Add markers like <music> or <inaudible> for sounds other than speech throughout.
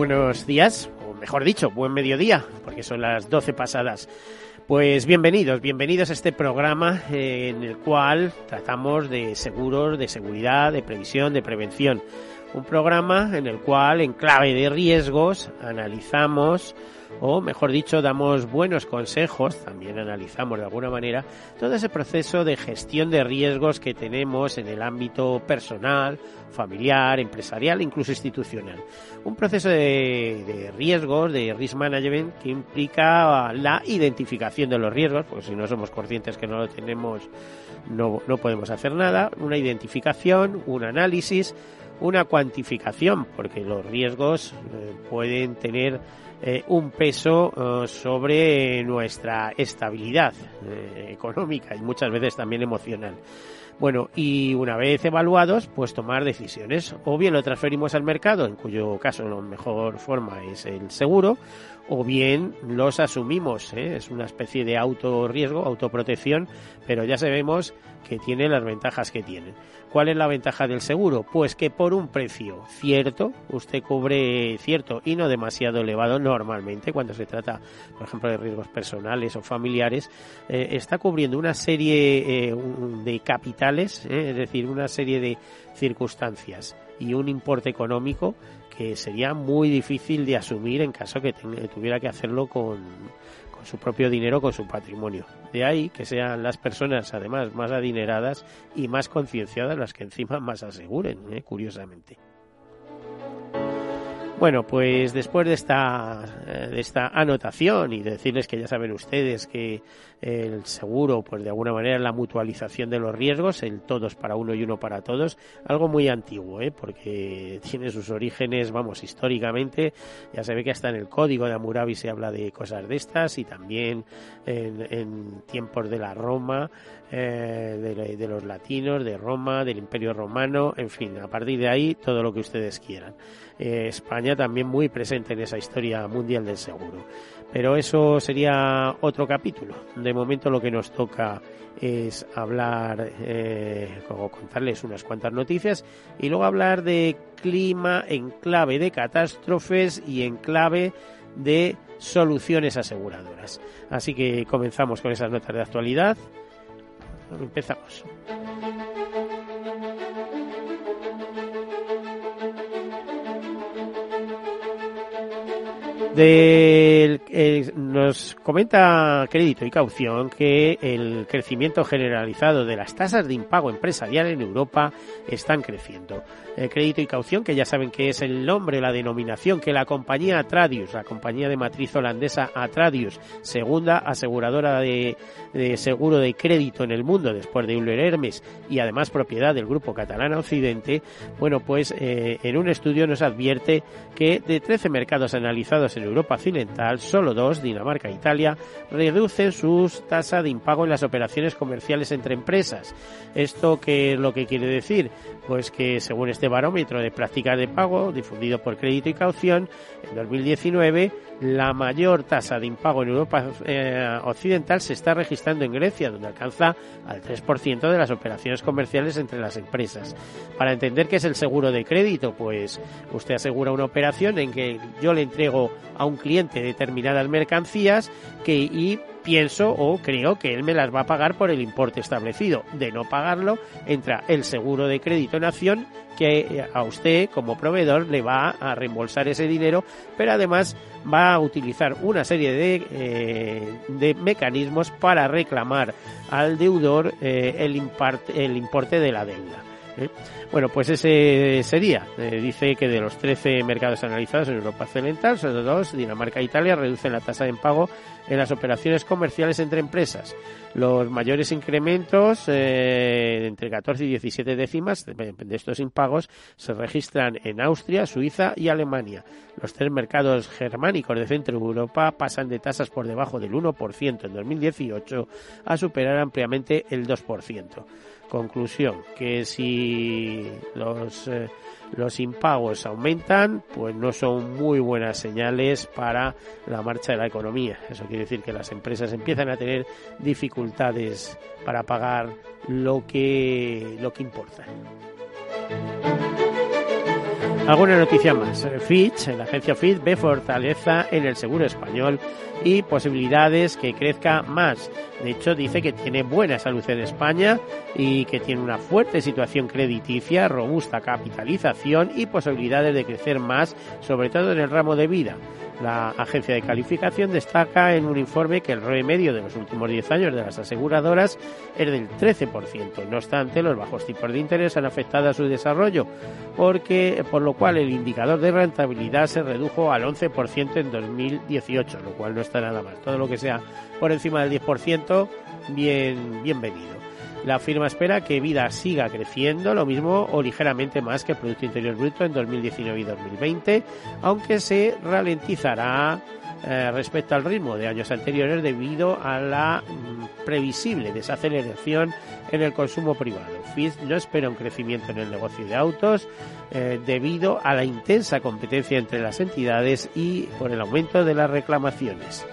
Buenos días, o mejor dicho, buen mediodía, porque son las 12 pasadas. Pues bienvenidos, bienvenidos a este programa eh, en el cual tratamos de seguros, de seguridad, de previsión, de prevención. Un programa en el cual, en clave de riesgos, analizamos o mejor dicho, damos buenos consejos, también analizamos de alguna manera todo ese proceso de gestión de riesgos que tenemos en el ámbito personal, familiar, empresarial, incluso institucional. Un proceso de, riesgos, de risk management, que implica la identificación de los riesgos, porque si no somos conscientes que no lo tenemos, no, no podemos hacer nada, una identificación, un análisis, una cuantificación, porque los riesgos eh, pueden tener eh, un peso eh, sobre nuestra estabilidad eh, económica y muchas veces también emocional. Bueno, y una vez evaluados, pues tomar decisiones. O bien lo transferimos al mercado, en cuyo caso la mejor forma es el seguro, o bien los asumimos. Es una especie de autorriesgo, autoprotección, pero ya sabemos que tiene las ventajas que tiene. ¿Cuál es la ventaja del seguro? Pues que por un precio cierto, usted cubre cierto y no demasiado elevado normalmente cuando se trata, por ejemplo, de riesgos personales o familiares, eh, está cubriendo una serie eh, de capitales, eh, es decir, una serie de circunstancias y un importe económico que sería muy difícil de asumir en caso que tuviera que hacerlo con su propio dinero, con su patrimonio. De ahí que sean las personas, además, más adineradas y más concienciadas las que encima más aseguren, ¿eh? curiosamente. Bueno, pues después de esta, eh, de esta anotación y decirles que ya saben ustedes que el seguro, pues de alguna manera la mutualización de los riesgos, el todos para uno y uno para todos, algo muy antiguo, ¿eh? porque tiene sus orígenes, vamos, históricamente, ya se ve que hasta en el código de Hammurabi se habla de cosas de estas y también en, tiempos de la Roma, eh, de, de los latinos, de Roma, del Imperio Romano, en fin, a partir de ahí todo lo que ustedes quieran. Eh, España también muy presente en esa historia mundial del seguro. Pero eso sería otro capítulo. De momento lo que nos toca es hablar, eh, o contarles unas cuantas noticias y luego hablar de clima en clave de catástrofes y en clave de soluciones aseguradoras. Así que comenzamos con esas notas de actualidad. Empezamos. Nos comenta Crédito y Caución que el crecimiento generalizado de las tasas de impago empresarial en Europa están creciendo. El crédito y Caución, que ya saben que es el nombre, la denominación que la compañía Atradius, la compañía de matriz holandesa Atradius, segunda aseguradora de, seguro de crédito en el mundo después de Euler Hermes y además propiedad del grupo catalán Occidente, bueno, pues eh, en un estudio nos advierte que de 13 mercados analizados en Europa Occidental, solo dos, Dinamarca e Italia, reducen su tasa de impago en las operaciones comerciales entre empresas. ¿Esto qué es lo que quiere decir? Pues que según este barómetro de prácticas de pago difundido por Crédito y Caución, en 2019 la mayor tasa de impago en Europa eh, Occidental se está registrando en Grecia, donde alcanza al 3% de las operaciones comerciales entre las empresas. Para entender qué es el seguro de crédito, pues usted asegura una operación en que yo le entrego a un cliente determinadas mercancías que y pienso o creo que él me las va a pagar por el importe establecido. De no pagarlo, entra el seguro de crédito en acción que eh, a usted como proveedor le va a reembolsar ese dinero, pero además va a utilizar una serie de, eh, de mecanismos para reclamar al deudor eh, el, el importe de la deuda. Bueno, pues ese sería. dice que de los 13 mercados analizados en Europa Occidental, solo dos, Dinamarca e Italia, reducen la tasa de pago en las operaciones comerciales entre empresas. Los mayores incrementos, eh, entre 14 y 17 décimas de estos impagos, se registran en Austria, Suiza y Alemania. Los tres mercados germánicos de Centro Europa pasan de tasas por debajo del 1% en 2018 a superar ampliamente el 2%. Conclusión, que si los, eh, los impagos aumentan, pues no son muy buenas señales para la marcha de la economía. Eso quiere decir que las empresas empiezan a tener dificultades para pagar lo que, lo que importa. Alguna noticia más. Fitch, la agencia Fitch, ve fortaleza en el seguro español y posibilidades que crezca más. De hecho, dice que tiene buena salud en España y que tiene una fuerte situación crediticia, robusta capitalización y posibilidades de crecer más, sobre todo en el ramo de vida. La agencia de calificación destaca en un informe que el ROE medio de los últimos 10 años de las aseguradoras es del 13%. No obstante, los bajos tipos de interés han afectado a su desarrollo, por lo cual el indicador de rentabilidad se redujo al 11% en 2018, lo cual no está nada mal. Todo lo que sea por encima del 10%, bien, bienvenido. La firma espera que Vida siga creciendo, lo mismo o ligeramente más que el Producto Interior Bruto en 2019 y 2020, aunque se ralentizará eh, respecto al ritmo de años anteriores debido a la mm, previsible desaceleración en el consumo privado. Fitch no espera un crecimiento en el negocio de autos eh, debido a la intensa competencia entre las entidades y por el aumento de las reclamaciones.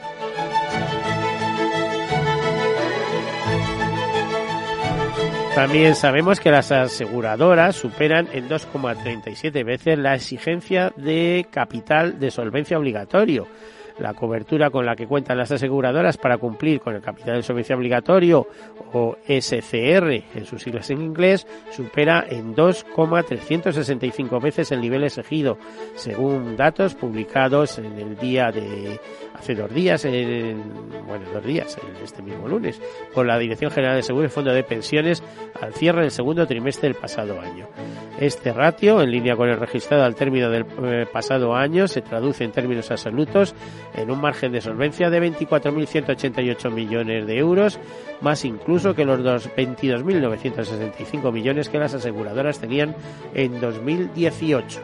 También sabemos que las aseguradoras superan en 2,37 veces la exigencia de capital de solvencia obligatorio la cobertura con la que cuentan las aseguradoras para cumplir con el capital de solvencia obligatorio o SCR en sus siglas en inglés supera en 2,365 veces el nivel exigido, según datos publicados en el día de hace dos días, en, bueno, dos días, este mismo lunes, por la Dirección General de Seguros y Fondo de Pensiones al cierre del segundo trimestre del pasado año. Este ratio, en línea con el registrado al término del eh, pasado año, se traduce en términos absolutos en un margen de solvencia de 24.188 millones de euros, más incluso que los 22.965 millones que las aseguradoras tenían en 2018.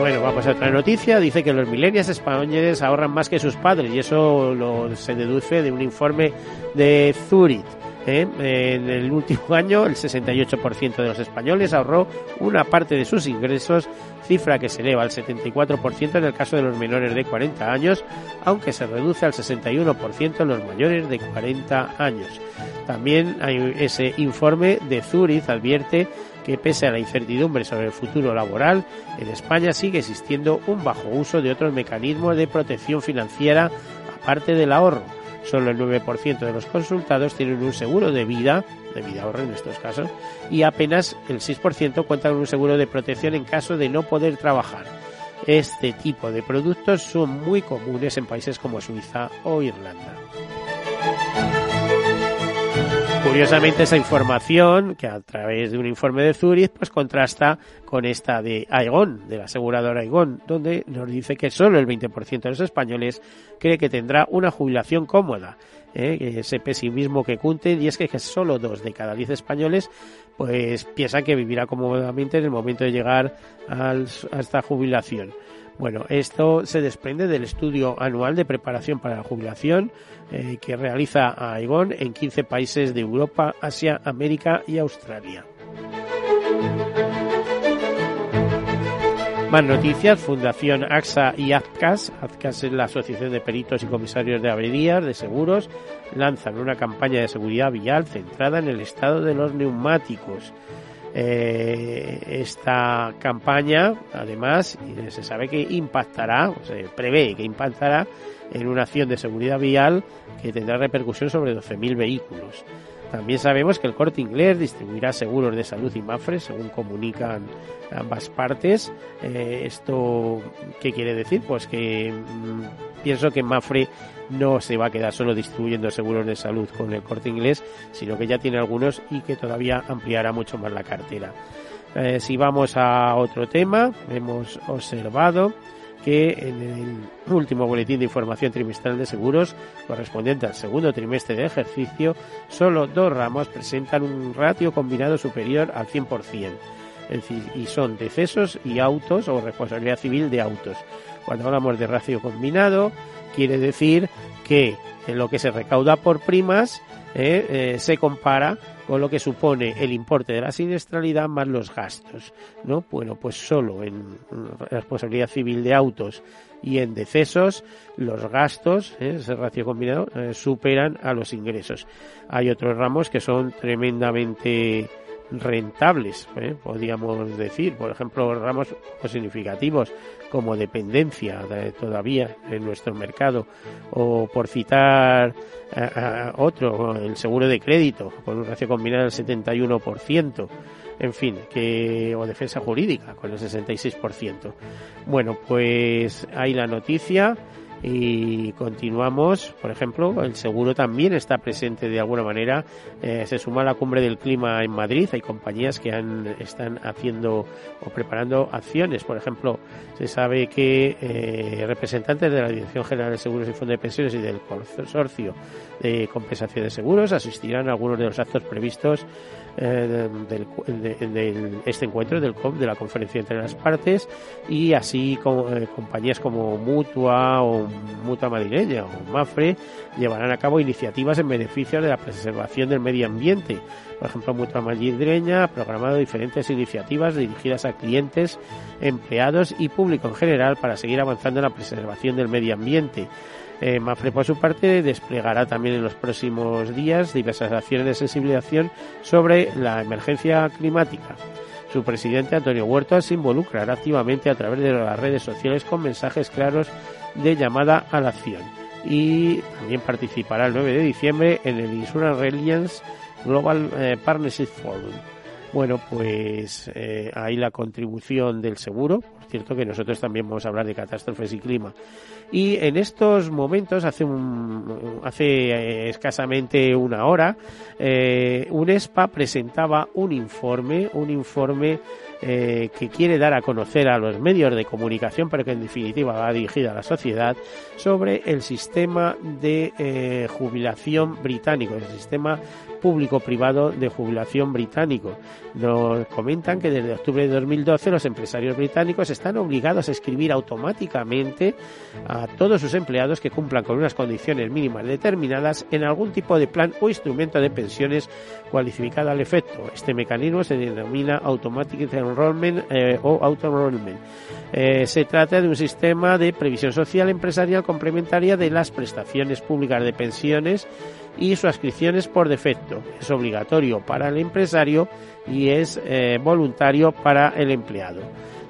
Bueno, vamos a otra noticia. Dice que los millennials españoles ahorran más que sus padres y eso lo, se deduce de un informe de Zurich. ¿Eh? En el último <laughs> año, el 68% de los españoles ahorró una parte de sus ingresos, cifra que se eleva al 74% en el caso de los menores de 40 años, aunque se reduce al 61% en los mayores de 40 años. También hay ese informe de Zurich advierte que pese a la incertidumbre sobre el futuro laboral, en España sigue existiendo un bajo uso de otros mecanismos de protección financiera aparte del ahorro. Solo el 9% de los consultados tienen un seguro de vida, de vida ahorro en estos casos, y apenas el 6% cuentan con un seguro de protección en caso de no poder trabajar. Este tipo de productos son muy comunes en países como Suiza o Irlanda. Curiosamente esa información, que a través de un informe de Zurich, pues contrasta con esta de Aegon, de la aseguradora Aegon, donde nos dice que solo el 20% de los españoles cree que tendrá una jubilación cómoda. ¿eh? ese pesimismo que cunten, y es que, solo dos de cada diez españoles pues piensan que vivirá cómodamente en el momento de llegar a esta jubilación. Bueno, esto se desprende del estudio anual de preparación para la jubilación eh, que realiza Aegon en 15 países de Europa, Asia, América y Australia. Más noticias, Fundación AXA y AZCAS, AZCAS es la Asociación de Peritos y Comisarios de Averías de Seguros, lanzan una campaña de seguridad vial centrada en el estado de los neumáticos. Eh, esta campaña, además, se sabe que impactará, se prevé que impactará en una acción de seguridad vial que tendrá repercusión sobre 12.000 vehículos. También sabemos que el corte inglés distribuirá seguros de salud y Mafre, según comunican ambas partes. Eh, ¿Esto qué quiere decir? Pues que mm, pienso que Mafre no se va a quedar solo distribuyendo seguros de salud con el corte inglés, sino que ya tiene algunos y que todavía ampliará mucho más la cartera. Eh, si vamos a otro tema, hemos observado que en el último boletín de información trimestral de seguros correspondiente al segundo trimestre de ejercicio, solo dos ramos presentan un ratio combinado superior al 100%, es decir, y son decesos y autos o responsabilidad civil de autos. Cuando hablamos de ratio combinado, quiere decir que lo que se recauda por primas eh, eh, se compara con lo que supone el importe de la siniestralidad más los gastos, ¿no? Bueno, pues solo en responsabilidad civil de autos y en decesos los gastos, ¿eh? ese ratio combinado, eh, superan a los ingresos. Hay otros ramos que son tremendamente rentables, podríamos decir, por ejemplo, ramos significativos como dependencia todavía en nuestro mercado, o por citar otro, el seguro de crédito, con un ratio combinado del 71%, en fin, que, o defensa jurídica, con el 66%. Bueno, pues hay la noticia y continuamos, por ejemplo, el seguro también está presente de alguna manera, eh, se suma a la cumbre del clima en Madrid, hay compañías que han, están haciendo o preparando acciones, por ejemplo, se sabe que eh, representantes de la Dirección General de Seguros y Fondo de Pensiones y del Consorcio de Compensación de Seguros asistirán a algunos de los actos previstos eh, del, de, este encuentro del COP, de la conferencia entre las partes, y así con, eh, compañías como Mutua o Mutua Madrileña o Mafre llevarán a cabo iniciativas en beneficio de la preservación del medio ambiente. Por ejemplo, Mutua Madrileña ha programado diferentes iniciativas dirigidas a clientes, empleados y público en general para seguir avanzando en la preservación del medio ambiente. Eh, Mafre, por su parte, desplegará también en los próximos días diversas acciones de sensibilización sobre la emergencia climática. Su presidente, Antonio Huerta, se involucrará activamente a través de las redes sociales con mensajes claros de llamada a la acción. Y también participará el 9 de diciembre en el Insurance Reliance Global eh, Partnership Forum. Bueno, pues eh, ahí la contribución del seguro. Cierto que nosotros también vamos a hablar de catástrofes y clima. Y en estos momentos, hace, un, hace eh, escasamente una hora, eh, UNESPA presentaba un informe, un informe eh, que quiere dar a conocer a los medios de comunicación, pero que en definitiva va dirigida a la sociedad, sobre el sistema de eh, jubilación británico, el sistema público-privado de jubilación británico. Nos comentan que desde octubre de 2012 los empresarios británicos están obligados a escribir automáticamente a todos sus empleados que cumplan con unas condiciones mínimas determinadas en algún tipo de plan o instrumento de pensiones cualificado al efecto. Este mecanismo se denomina Automatic Enrollment eh, o Auto-Enrollment. Eh, se trata de un sistema de previsión social empresarial complementaria de las prestaciones públicas de pensiones y su adscripción es por defecto. Es obligatorio para el empresario y es eh, voluntario para el empleado.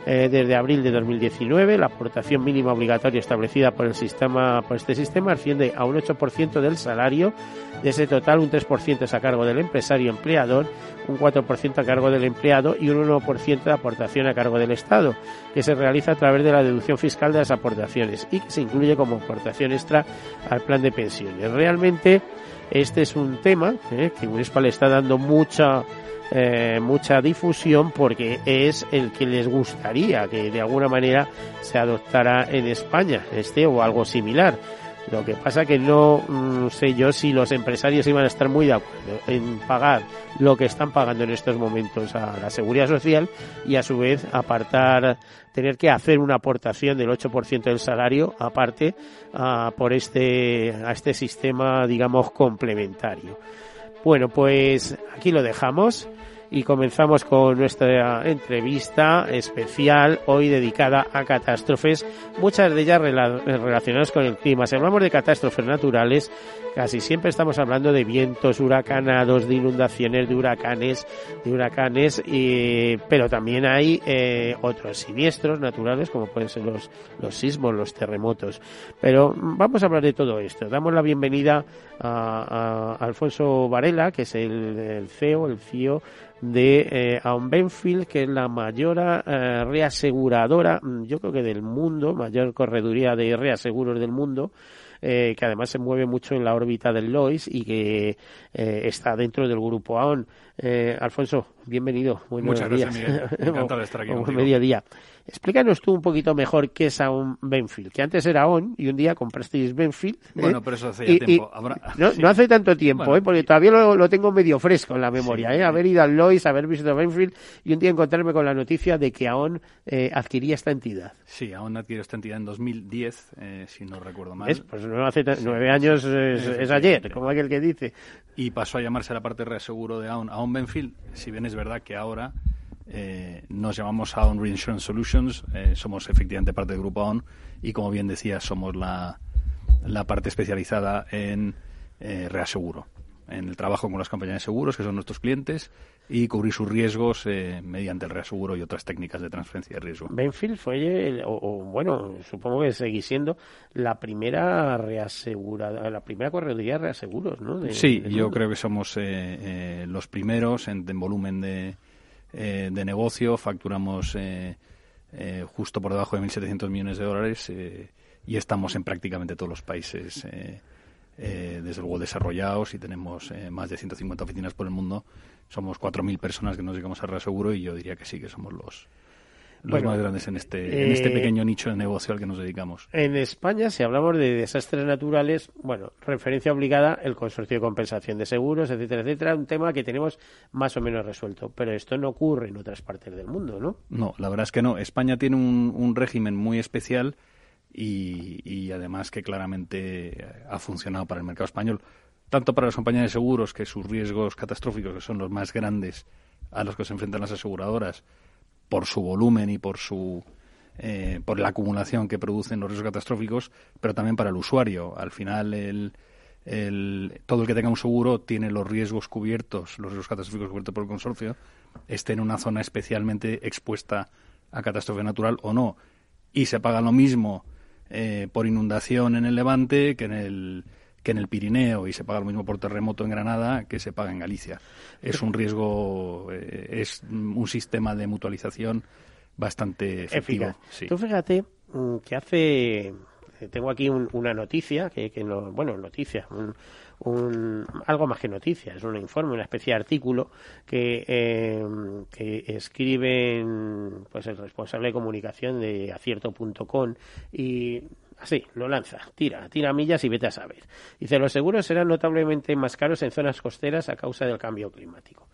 Eh, desde abril de 2019, la aportación mínima obligatoria establecida por el sistema, por este sistema asciende a un 8% del salario. De ese total, un 3% es a cargo del empresario empleador, un 4% a cargo del empleado y un 1% de aportación a cargo del Estado, que se realiza a través de la deducción fiscal de las aportaciones y que se incluye como aportación extra al plan de pensiones. Realmente, este es un tema eh, que UNESPA le está dando mucha eh, mucha difusión porque es el que les gustaría que de alguna manera se adoptara en España, este o algo similar. Lo que pasa que no mm, sé yo si los empresarios iban a estar muy de acuerdo en pagar lo que están pagando en estos momentos a la seguridad social y a su vez apartar, tener que hacer una aportación del 8% del salario aparte a, por este, a este sistema, digamos, complementario. Bueno, pues aquí lo dejamos y comenzamos con nuestra entrevista especial hoy dedicada a catástrofes, muchas de ellas relacionadas con el clima. Si hablamos de catástrofes naturales, casi siempre estamos hablando de vientos huracanados, de inundaciones, de huracanes, de huracanes, y, pero también hay eh, otros siniestros naturales como pueden ser los, los sismos, los terremotos. Pero vamos a hablar de todo esto. Damos la bienvenida a, Alfonso Varela, que es el, el CEO, el CIO de eh, Aon Benfield, que es la mayor eh, reaseguradora, mm, yo creo que del mundo, mayor correduría de reaseguros del mundo, eh, que además se mueve mucho en la órbita del Lois y que eh, está dentro del grupo AON. Eh, Alfonso, bienvenido. Buenos Muchas gracias, Miguel. Encantado de <laughs> estar aquí. Buen mediodía. Explícanos tú un poquito mejor qué es Aon Benfield, que antes era On y un día comprasteis Benfield. ¿eh? Bueno, pero eso hace ya tiempo. no, hace tanto tiempo, ¿eh? porque todavía lo, tengo medio fresco en la memoria. ¿eh? Haber ido al Lois, haber visto Benfield y un día encontrarme con la noticia de que Aon eh, adquiría esta entidad. Sí, Aon adquirió esta entidad en 2010, eh, si no recuerdo mal. Pues no hace nueve años es, ayer, como aquel que dice. Y pasó a llamarse la parte de reaseguro de Aon, Aon Benfield, si bien es verdad que ahora eh, nos llamamos Aon Reinsurance Solutions, eh, somos efectivamente parte del grupo Aon y como bien decía, somos la, la parte especializada en eh, reaseguro, en el trabajo con las compañías de seguros, que son nuestros clientes, y cubrir sus riesgos mediante el reaseguro y otras técnicas de transferencia de riesgo. Benfield fue, o, bueno, supongo que seguís siendo la primera reasegurada, la primera correduría de reaseguros, ¿no? sí, yo creo que somos los primeros en volumen de eh, de negocio, facturamos eh, eh, justo por debajo de 1.700 millones de dólares y estamos en prácticamente todos los países, desde luego desarrollados y tenemos más de 150 oficinas por el mundo. Somos 4.000 personas que nos dedicamos a reaseguro y yo diría que sí, que somos los, los más grandes en este, en este eh, pequeño nicho de negocio al que nos dedicamos. En España, si hablamos de desastres naturales, bueno, referencia obligada el consorcio de compensación de seguros, etcétera, etcétera, un tema que tenemos más o menos resuelto. Pero esto no ocurre en otras partes del mundo, ¿no? No, la verdad es que no. España tiene un, un régimen muy especial y, y además que claramente ha funcionado para el mercado español tanto para las compañías de seguros, que sus riesgos catastróficos, que son los más grandes a los que se enfrentan las aseguradoras, por su volumen y por su eh, por la acumulación que producen los riesgos catastróficos, pero también para el usuario. Al final, el, el, todo el que tenga un seguro tiene los riesgos cubiertos, los riesgos catastróficos cubiertos por el consorcio, esté en una zona especialmente expuesta a catástrofe natural o no. Y se paga lo mismo eh, por inundación en el Levante que en el que en el Pirineo y se paga lo mismo por terremoto en Granada que se paga en Galicia. Es un riesgo, eh, es un sistema de mutualización bastante efectivo. Tú fíjate mm, que hace, eh, tengo aquí una noticia, que, que no, bueno, noticia, un, algo más que noticia, es un informe, una especie de artículo que, eh, que escriben pues el responsable de comunicación de acierto.com y Así, lo lanza, tira, tira millas y vete a saber. Dice, los seguros serán notablemente más caros en zonas costeras a causa del cambio climático.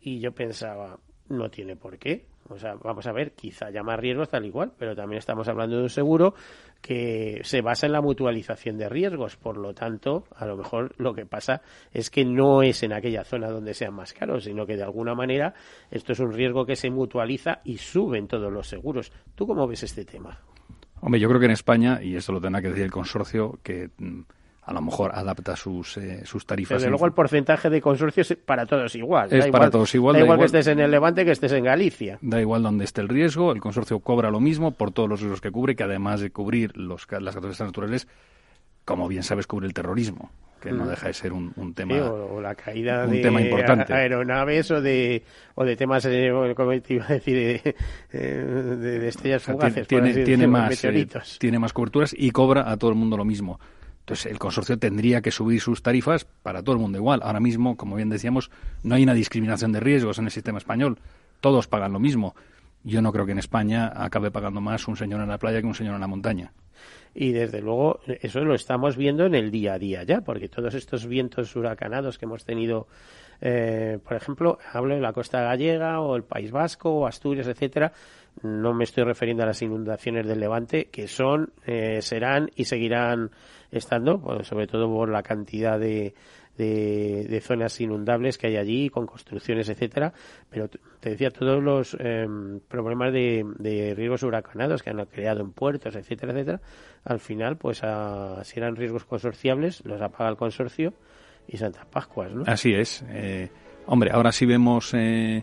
Y yo pensaba, no tiene por qué. O sea, vamos a ver, quizá haya más riesgos tal igual, pero también estamos hablando de un seguro que se basa en la mutualización de riesgos. Por lo tanto, a lo mejor lo que pasa es que no es en aquella zona donde sean más caros, sino que de alguna manera esto es un riesgo que se mutualiza y suben todos los seguros. ¿Tú cómo ves este tema? Hombre, yo creo que en España, y eso lo tendrá que decir el consorcio, que mm, a lo mejor adapta sus, eh, sus tarifas. Desde luego el porcentaje de consorcio es para todos igual. Es para todos igual. Da, igual, que estés en el Levante que estés en Galicia. Da igual donde esté el riesgo, el consorcio cobra lo mismo por todos los riesgos que cubre, que además de cubrir los, las catástrofes naturales, como bien sabes, cubre el terrorismo que no mm. deja de ser un, tema o, la caída de aeronaves o de o de temas eh, como te iba a decir de, estrellas fugaces tiene, tiene más eh, tiene más coberturas y cobra a todo el mundo lo mismo. Entonces el consorcio tendría que subir sus tarifas para todo el mundo igual. Ahora mismo como bien decíamos no hay una discriminación de riesgos en el sistema español. Todos pagan lo mismo. Yo no creo que en España acabe pagando más un señor en la playa que un señor en la montaña y desde luego eso lo estamos viendo en el día a día ya, porque todos estos vientos huracanados que hemos tenido, eh, por ejemplo, hablo de la costa gallega o el País Vasco o Asturias, etcétera, no me estoy refiriendo a las inundaciones del Levante, que son, eh, serán y seguirán estando, pues, sobre todo por la cantidad de, de, zonas inundables que hay allí, con construcciones, etcétera. Pero te decía, todos los em, problemas de, de, riesgos huracanados que han creado en puertos, etcétera, etcétera, al final, pues si eran riesgos consorciables, los apaga el consorcio y Santa Pascuas, ¿no? Así es. Eh, hombre, ahora sí vemos eh,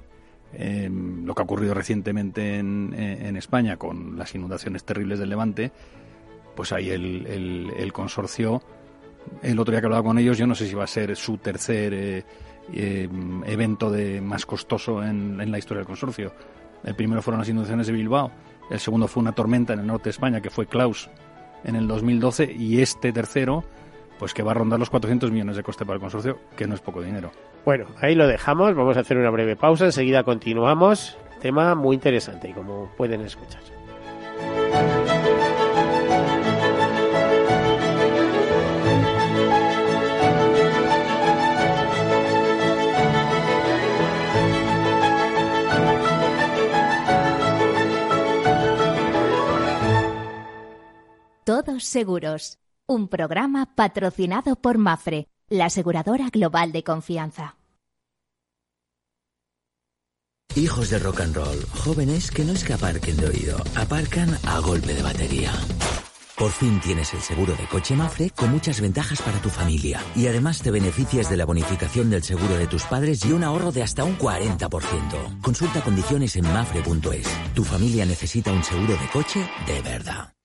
em, lo que ha ocurrido recientemente en, eh, en, España con las inundaciones terribles del Levante, pues ahí el, el, el consorcio el otro día que hablaba con ellos, yo no sé si va a ser su tercer eh, eh, evento de más costoso en, la historia del consorcio. El primero fueron las inundaciones de Bilbao, el segundo fue una tormenta en el norte de España que fue Klaus en el 2012 y este tercero pues que va a rondar los 400 millones de coste para el consorcio, que no es poco dinero. Bueno, ahí lo dejamos, vamos a hacer una breve pausa, enseguida continuamos. Tema muy interesante, como pueden escuchar. Todos seguros. Un programa patrocinado por Mafre, la aseguradora global de confianza. Hijos de rock and roll, jóvenes que no es de oído, aparcan a golpe de batería. Por fin tienes el seguro de coche Mafre con muchas ventajas para tu familia. Y además te beneficias de la bonificación del seguro de tus padres y un ahorro de hasta un 40%. Consulta condiciones en mafre.es. Tu familia necesita un seguro de coche de verdad.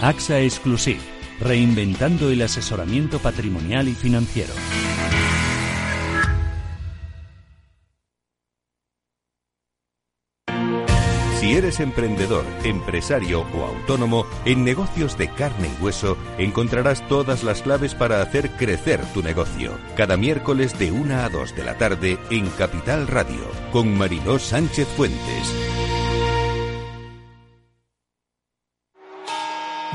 AXA Exclusive, reinventando el asesoramiento patrimonial y financiero. Si eres emprendedor, empresario o autónomo, en negocios de carne y hueso encontrarás todas las claves para hacer crecer tu negocio. Cada miércoles de 1 a 2 de la tarde en Capital Radio, con Mariló Sánchez Fuentes.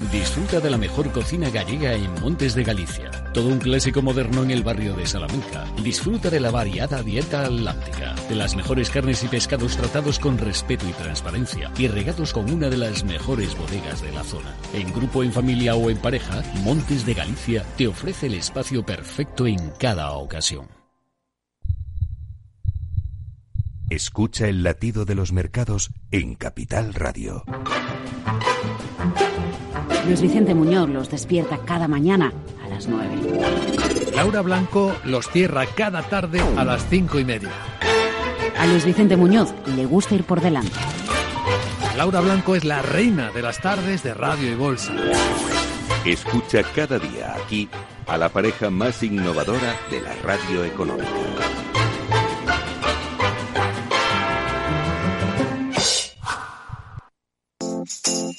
Disfruta de la mejor cocina gallega en Montes de Galicia. Todo un clásico moderno en el barrio de Salamanca. Disfruta de la variada dieta atlántica, de las mejores carnes y pescados tratados con respeto y transparencia y regados con una de las mejores bodegas de la zona. En grupo, en familia o en pareja, Montes de Galicia te ofrece el espacio perfecto en cada ocasión. Escucha el latido de los mercados en Capital Radio. Luis Vicente Muñoz los despierta cada mañana a las 9. Laura Blanco los cierra cada tarde a las cinco y media. A Luis Vicente Muñoz le gusta ir por delante. Laura Blanco es la reina de las tardes de radio y bolsa. Escucha cada día aquí a la pareja más innovadora de la radio económica.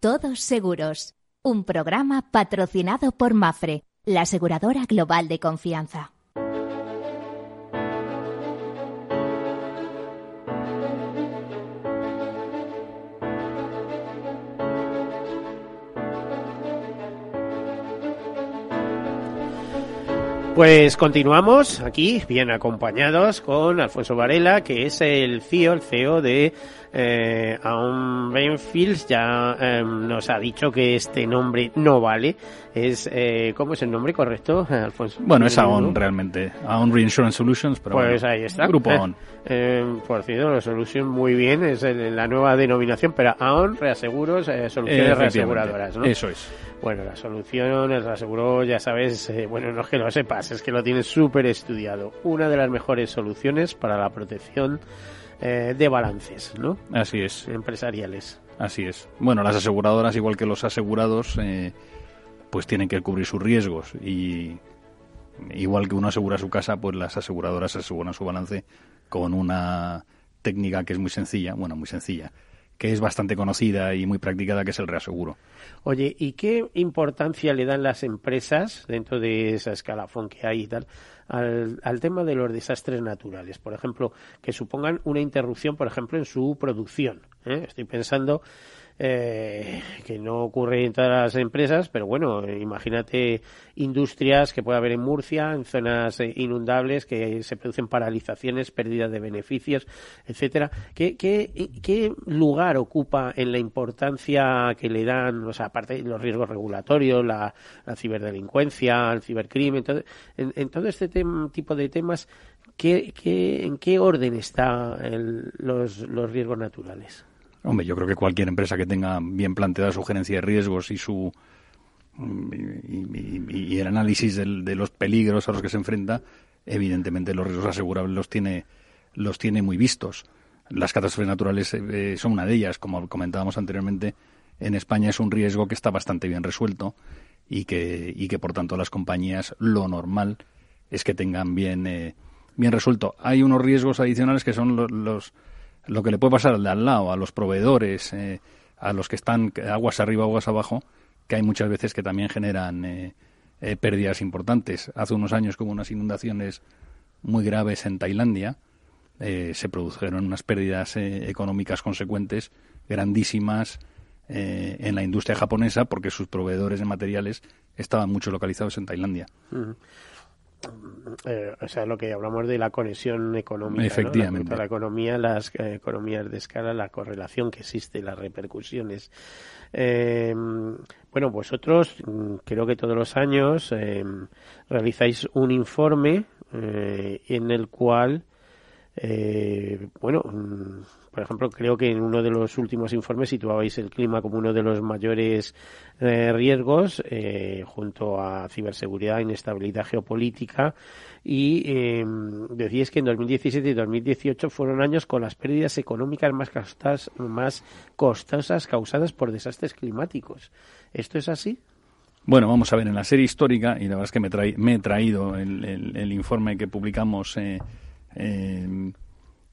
Todos Seguros, un programa patrocinado por Mafre, la aseguradora global de confianza. Pues continuamos aquí, bien acompañados con Alfonso Varela, que es el CEO, el CEO de eh, Aon Benfields. Ya em, nos ha dicho que este nombre no vale. Es eh, ¿Cómo es el nombre correcto, Alfonso? Bueno, es Aon realmente. Aon Reinsurance Solutions, pero Pues bueno, ahí está. Grupo Eh, Aon. eh, por cierto, la solución muy bien, es el- la nueva denominación, pero Aon Reaseguros, eh, soluciones reaseguradoras, ¿no? Eso es. Bueno, la solución, el reaseguro, ya sabes, eh, bueno, no es que lo sepas, es que lo tienes súper estudiado. Una de las mejores soluciones para la protección eh, de balances, ¿no? Así es. Empresariales. Así es. Bueno, las aseguradoras, igual que los asegurados, eh, pues tienen que cubrir sus riesgos y igual que uno asegura su casa, pues las aseguradoras aseguran su balance con una técnica que es muy sencilla, bueno, muy sencilla, que es bastante conocida y muy practicada, que es el reaseguro. Oye, ¿y qué importancia le dan las empresas dentro de esa escalafón que hay y tal al, al tema de los desastres naturales? Por ejemplo, que supongan una interrupción, por ejemplo, en su producción. ¿eh? Estoy pensando eh, que no ocurre en todas las empresas, pero bueno, imagínate industrias que puede haber en Murcia, en zonas eh, inundables, que se producen paralizaciones, pérdidas de beneficios, etcétera. ¿Qué, lugar ocupa en la importancia que le dan, o sea, aparte de los riesgos regulatorios, la, la ciberdelincuencia, el cibercrimen, todo- en, todo este tipo de temas, ¿qué, qué, ¿en qué orden están los, los riesgos naturales? Hombre, yo creo que cualquier empresa que tenga bien planteada su gerencia de riesgos y su mm, y, el análisis de los peligros a los que se enfrenta, evidentemente los riesgos asegurables los tiene los tiene muy vistos. Las catástrofes naturales eh, son una de ellas, como comentábamos anteriormente. En España es un riesgo que está bastante bien resuelto y que y que por tanto las compañías lo normal es que tengan bien eh, bien resuelto. Hay unos riesgos adicionales que son lo- los lo que le puede pasar al de al lado, a los proveedores, eh, a los que están aguas arriba, aguas abajo, que hay muchas veces que también generan eh, eh, pérdidas importantes. Hace unos años hubo unas inundaciones muy graves en Tailandia, eh, se produjeron unas pérdidas económicas consecuentes grandísimas en la industria japonesa porque sus proveedores de materiales estaban mucho localizados en Tailandia. Ujú. Eh, o sea, lo que hablamos de la conexión económica. ¿no? Efectivamente. La, la economía, las eh, economías de escala, la correlación que existe, las repercusiones. Eh, bueno, vosotros mm, creo que todos los años realizáis un informe en el cual eh, bueno, mm, por ejemplo, creo que en uno de los últimos informes situabais el clima como uno de los mayores eh, riesgos, eh, junto a ciberseguridad, inestabilidad geopolítica, y eh, decíais que en 2017 y 2018 fueron años con las pérdidas económicas más costas, más costosas causadas por desastres climáticos. ¿Esto es así? Bueno, vamos a ver, en la serie histórica, y la verdad es que me, me he traído el informe que publicamos eh, eh,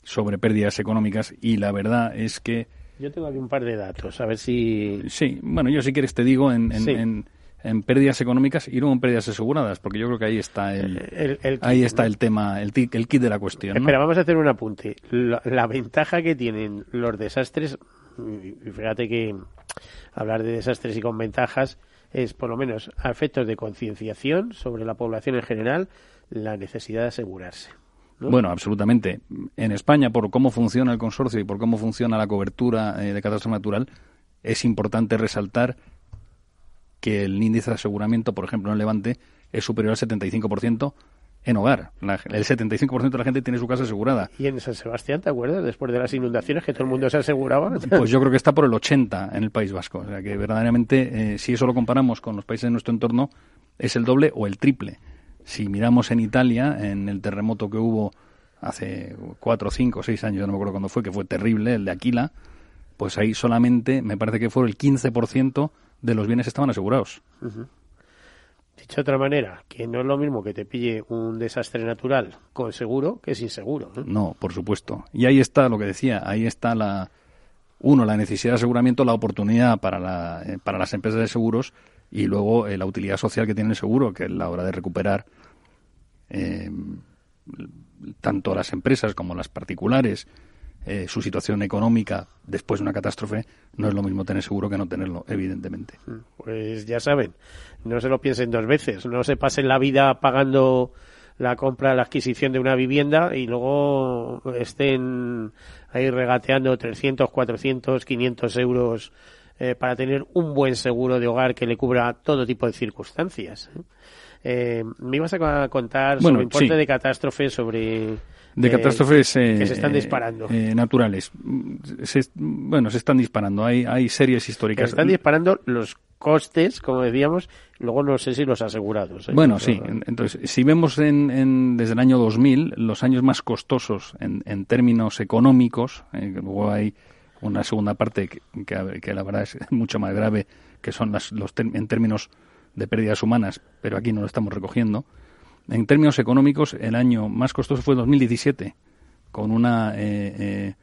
sobre pérdidas económicas, y la verdad es que... Yo tengo aquí un par de datos, a ver si... Sí, bueno, yo si quieres te digo en, en, Sí. en- en pérdidas económicas y luego en pérdidas aseguradas, porque yo creo que ahí está el, El- el ahí está ¿no? el tema, el, el kit de la cuestión. ¿no? Espera, vamos a hacer un apunte. La, la ventaja que tienen los desastres, y fíjate que hablar de desastres y con ventajas es por lo menos a efectos de concienciación sobre la población en general, la necesidad de asegurarse. ¿No? Bueno, absolutamente. En España, por cómo funciona el consorcio y por cómo funciona la cobertura eh, de catástrofe natural, es importante resaltar que el índice de aseguramiento, por ejemplo, en Levante, es superior al 75% en hogar. La- el 75% de la gente tiene su casa asegurada. Y en San Sebastián, ¿te acuerdas? Después de las inundaciones que todo el mundo se aseguraba. Pues yo creo que está por el 80 en el País Vasco. O sea que verdaderamente, eh, si eso lo comparamos con los países de nuestro entorno, es el doble o el triple Si miramos en Italia, en el terremoto que hubo hace cuatro, cinco, seis años, no me acuerdo cuándo fue, que fue terrible, el de Aquila, pues ahí solamente me parece que fue el 15% de los bienes estaban asegurados. Dicho de otra manera, que no es lo mismo que te pille un desastre natural con seguro que sin seguro. No, por supuesto. Y ahí está lo que decía, ahí está la uno la necesidad de aseguramiento, la oportunidad para, la, eh, para las empresas de seguros y luego eh, la utilidad social que tiene el seguro, que es la hora de recuperar eh, tanto las empresas como las particulares eh, su situación económica después de una catástrofe, no es lo mismo tener seguro que no tenerlo, evidentemente. Pues ya saben, no se lo piensen dos veces, no se pasen la vida pagando la compra, la adquisición de una vivienda y luego estén ahí regateando 300, 400, 500 euros eh, para tener un buen seguro de hogar que le cubra todo tipo de circunstancias. ¿eh? me ibas a contar sobre importe de catástrofes, sobre de catástrofes eh, que se están disparando. Eh, naturales. bueno, se están disparando. Hay, hay series históricas. se están disparando los costes, como decíamos, luego no sé si los asegurados. ¿eh? Bueno, sí. Entonces, si vemos en, desde el año 2000 los años más costosos en, en términos económicos, luego hay una segunda parte que, que, la verdad es mucho más grave, que son las, los en términos de pérdidas humanas, pero aquí no lo estamos recogiendo. En términos económicos, el año más costoso fue 2017, con una eh, eh,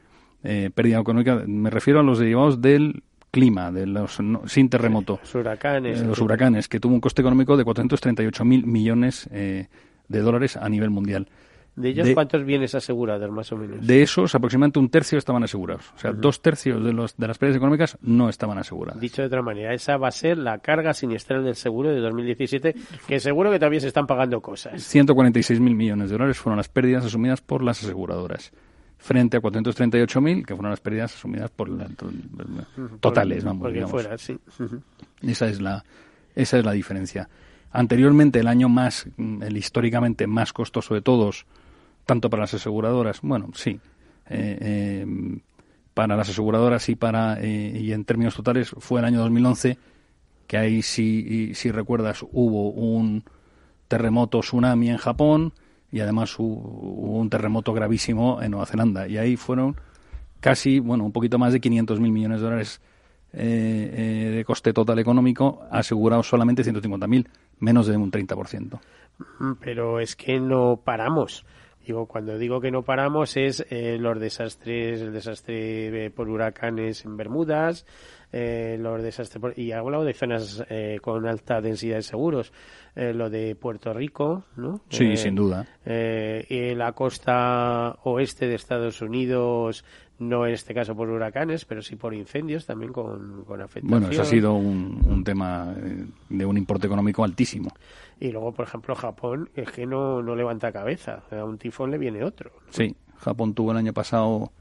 eh, pérdida económica. Me refiero a los derivados del clima, de los sin terremoto. Los huracanes. los huracanes, que tuvo un coste económico de 438.000 millones de dólares a nivel mundial. ¿De ellos cuántos bienes asegurados, más o menos? De esos, aproximadamente un tercio estaban asegurados. O sea, dos tercios de, los, de las pérdidas económicas no estaban aseguradas. Dicho de otra manera, esa va a ser la carga siniestral del seguro de 2017, que seguro que todavía se están pagando cosas. 146.000 millones de dólares fueron las pérdidas asumidas por las aseguradoras frente a 438.000 que fueron las pérdidas asumidas por las totales, vamos, Fuera, sí. Esa es la esa es la diferencia. Anteriormente, el año más, el históricamente más costoso de todos, tanto para las aseguradoras, bueno, sí, eh, eh, para las aseguradoras y para eh, y en términos totales fue el año 2011 que ahí si, si recuerdas hubo un terremoto tsunami en Japón y además hubo un terremoto gravísimo en Nueva Zelanda y ahí fueron casi bueno un poquito más de 500 mil millones de dólares de coste total económico asegurados solamente 150 mil menos de un 30%. Pero es que no paramos. Digo, cuando digo que no paramos es eh, los desastres, el desastre eh, por huracanes en Bermudas, eh, los desastres por, y hablado de zonas eh, con alta densidad de seguros, eh, lo de Puerto Rico, ¿no? Sí, Eh, sin duda. eh, y la costa oeste de Estados Unidos, no en este caso por huracanes, pero sí por incendios también con, con afectación. Bueno, eso ha sido un, un tema de un importe económico altísimo. Y luego, por ejemplo, Japón es que no, no levanta cabeza. A un tifón le viene otro. Sí, Japón tuvo el año pasado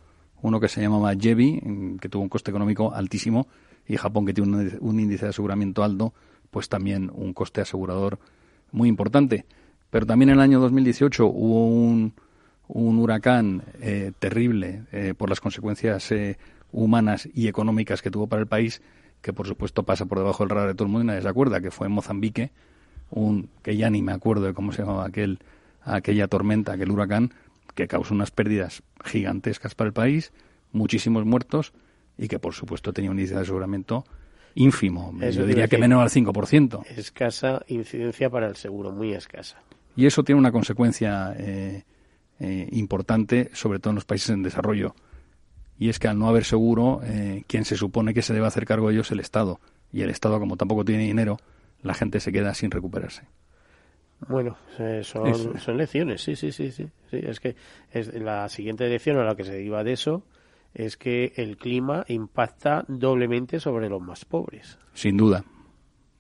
uno que se llamaba Jebi, que tuvo un coste económico altísimo, y Japón, que tiene un, un índice de aseguramiento alto, pues también un coste asegurador muy importante. Pero también en el año 2018 hubo un, un huracán eh, terrible eh, por las consecuencias eh, humanas y económicas que tuvo para el país, que por supuesto pasa por debajo del radar de todo el mundo y nadie se acuerda, que fue en Mozambique, un que ya ni me acuerdo de cómo se llamaba aquel, aquella tormenta, aquel huracán, que causó unas pérdidas gigantescas para el país, muchísimos muertos y que por supuesto tenía un índice de aseguramiento ínfimo, Eso yo diría que menor al 5%. Escasa incidencia para el seguro, muy escasa. Y eso tiene una consecuencia eh, eh, importante, sobre todo en los países en desarrollo. Y es que al no haber seguro, eh, quien se supone que se debe hacer cargo de ello es el Estado. Y el Estado, como tampoco tiene dinero, la gente se queda sin recuperarse. Bueno, eh, son, son lecciones, sí, sí, sí, sí, sí. Es que es la siguiente lección a la que se deriva de eso es que el clima impacta doblemente sobre los más pobres. Sin duda.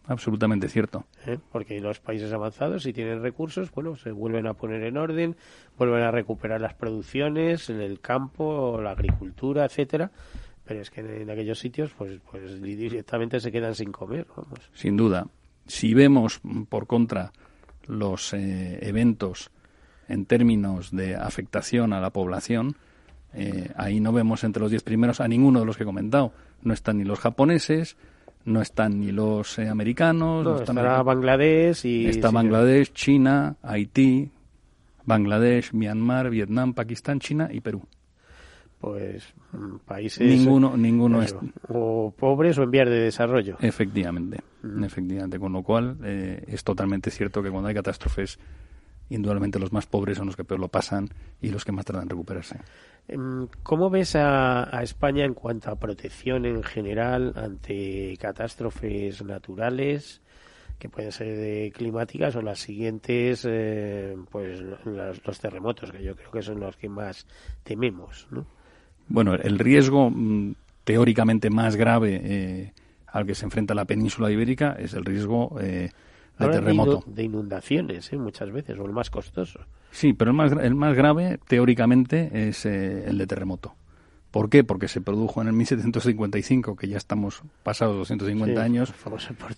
Absolutamente cierto. ¿eh? Porque los países avanzados, si tienen recursos, bueno, se vuelven a poner en orden, vuelven a recuperar las producciones, en el campo, la agricultura, etcétera. Pero es que en, en aquellos sitios, pues, pues directamente se quedan sin comer, vamos. Sin duda. Si vemos, mm, por contra, los eh, eventos en términos de afectación a la población, eh, ahí no vemos entre los diez primeros a ninguno de los que he comentado. No están ni los japoneses, no están ni los eh, americanos, no, están estará Bangladesh y está Bangladesh, China, Haití, Bangladesh, Myanmar, Vietnam, Pakistán, China y Perú. Pues mm, países ninguno ninguno es o pobres o en vías de desarrollo. Efectivamente, efectivamente, con lo cual eh, es totalmente cierto que cuando hay catástrofes indudablemente los más pobres son los que peor lo pasan y los que más tardan en recuperarse. Em, ¿Cómo ves a, España en cuanto a protección en general ante catástrofes naturales? que pueden ser climáticas o las siguientes, eh, pues los, terremotos, que yo creo que son los que más tememos, ¿no? Bueno, el riesgo mm, teóricamente más grave eh, al que se enfrenta la península ibérica es el riesgo eh, de terremoto. De, inundaciones, muchas veces, o el más costoso. Sí, pero el más, el más grave teóricamente es el de terremoto. ¿Por qué? Porque se produjo en el 1755, que ya estamos pasados 250 años,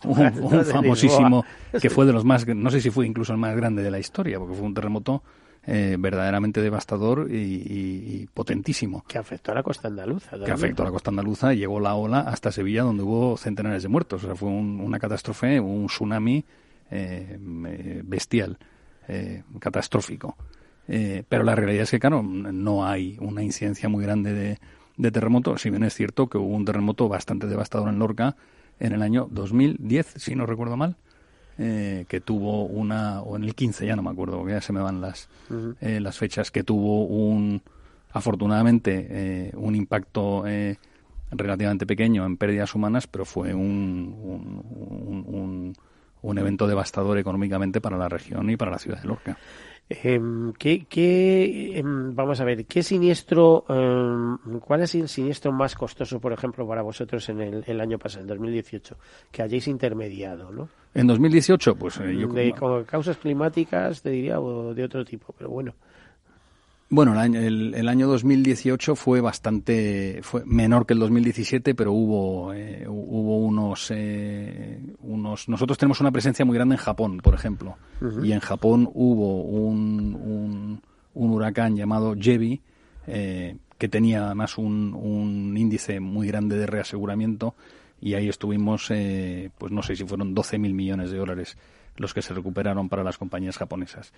un, famosísimo, que <laughs> fue de los más, no sé si fue incluso el más grande de la historia, porque fue un terremoto eh, verdaderamente devastador y, potentísimo. Que afectó a la costa andaluza. Que afectó a la costa andaluza y llegó la ola hasta Sevilla, donde hubo centenares de muertos. O sea, fue una catástrofe, un tsunami eh, eh, bestial, catastrófico. Eh, pero la realidad es que, claro, no hay una incidencia muy grande de, de terremoto, si bien es cierto que hubo un terremoto bastante devastador en Lorca en el año 2010, si no recuerdo mal, eh, que tuvo una, o en el 15 ya no me acuerdo, porque ya se me van las, eh, las fechas, que tuvo un, afortunadamente, un impacto relativamente pequeño en pérdidas humanas, pero fue un, un, un, un evento devastador económicamente para la región y para la ciudad de Lorca. Em, ¿qué, qué, em, vamos a ver, ¿qué siniestro, em, cuál sido el siniestro más costoso, por ejemplo, para vosotros en el, año pasado, en 2018, que hayáis intermediado, ¿no? En 2018, pues eh, yo... De, con causas climáticas, te diría, o de otro tipo, pero bueno. Bueno, el año, el, año 2018 fue bastante, fue menor que el 2017, pero hubo, eh, hubo unos, eh, unos. Nosotros tenemos una presencia muy grande en Japón, por ejemplo, y en Japón hubo un, un, huracán llamado Jebi, eh, que tenía además un, un, índice muy grande de reaseguramiento, y ahí estuvimos, pues no sé si fueron 12 mil millones de dólares los que se recuperaron para las compañías japonesas.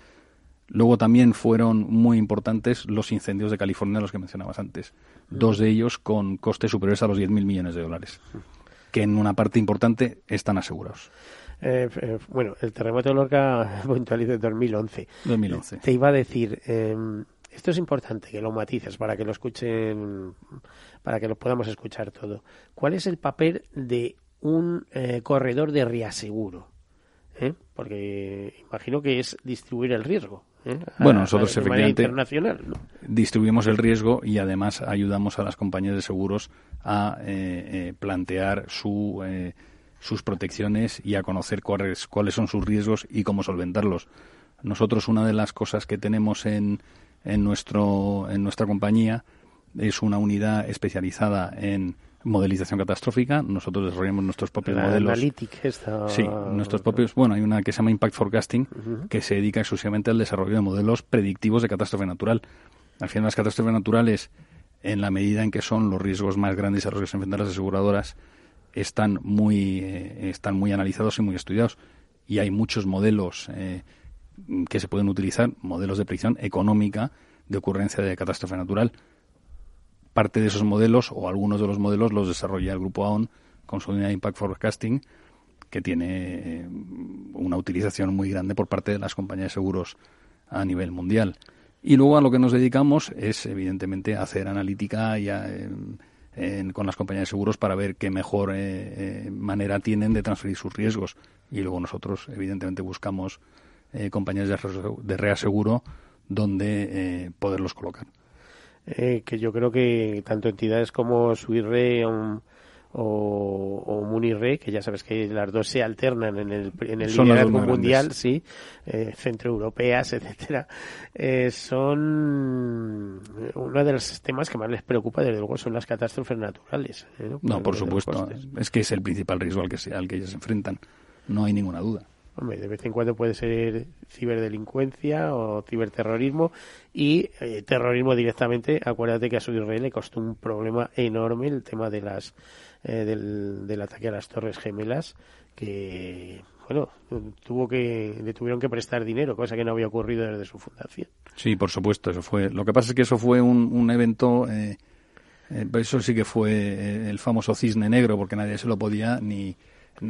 Luego también fueron muy importantes los incendios de California, los que mencionabas antes. Dos de ellos con costes superiores a los 10.000 millones de dólares, que en una parte importante están asegurados. Eh, eh, bueno, el terremoto de Lorca <laughs> puntualiza en 2011. 2011. Te iba a decir, em, esto es importante que lo matices para que lo escuchen, para que lo podamos escuchar todo. ¿Cuál es el papel de un eh, corredor de reaseguro? Porque imagino que es distribuir el riesgo. ¿eh? Bueno, nosotros efectivamente distribuimos el riesgo y además ayudamos a las compañías de seguros a eh, eh, plantear su, sus protecciones y a conocer cuáles, cuáles son sus riesgos y cómo solventarlos. Nosotros una de las cosas que tenemos en, en, nuestro, en nuestra compañía es una unidad especializada en modelización catastrófica. Nosotros desarrollamos nuestros propios modelos. Sí, nuestros propios. Bueno, hay una que se llama Impact Forecasting, que se dedica exclusivamente al desarrollo de modelos predictivos de catástrofe natural. Al final, las catástrofes naturales, en la medida en que son los riesgos más grandes a los que se enfrentan las aseguradoras, están muy, eh, están muy analizados y muy estudiados. Y hay muchos modelos eh, que se pueden utilizar, modelos de predicción económica de ocurrencia de catástrofe natural parte de esos modelos o algunos de los modelos los desarrolla el grupo AON con su unidad de Impact Forecasting, que tiene eh, una utilización muy grande por parte de las compañías de seguros a nivel mundial. Y luego a lo que nos dedicamos es, evidentemente, hacer analítica y con las compañías de seguros para ver qué mejor eh, eh, manera tienen de transferir sus riesgos. Y luego nosotros, evidentemente, buscamos compañías de reaseguro donde poderlos colocar. Eh, que yo creo que tanto entidades como Suirre o, o, Munirre, que ya sabes que las dos se alternan en el, en el liderazgo mundial, sí, eh, centroeuropeas, <laughs> etcétera, eh, son uno de los temas que más les preocupa, desde luego, son las catástrofes naturales. ¿eh? ¿no? por supuesto, es que es el principal riesgo al que, se, al que ellos se enfrentan, no hay ninguna duda. De vez en cuando puede ser ciberdelincuencia o ciberterrorismo y eh, terrorismo directamente. Acuérdate que a su Israel le costó un problema enorme el tema de las eh, del, del ataque a las Torres Gemelas, que bueno, tuvo que, le tuvieron que prestar dinero, cosa que no había ocurrido desde su fundación. Sí, por supuesto, eso fue. Lo que pasa es que eso fue un, un evento, eh, eh, eso sí que fue eh, el famoso cisne negro, porque nadie se lo podía ni.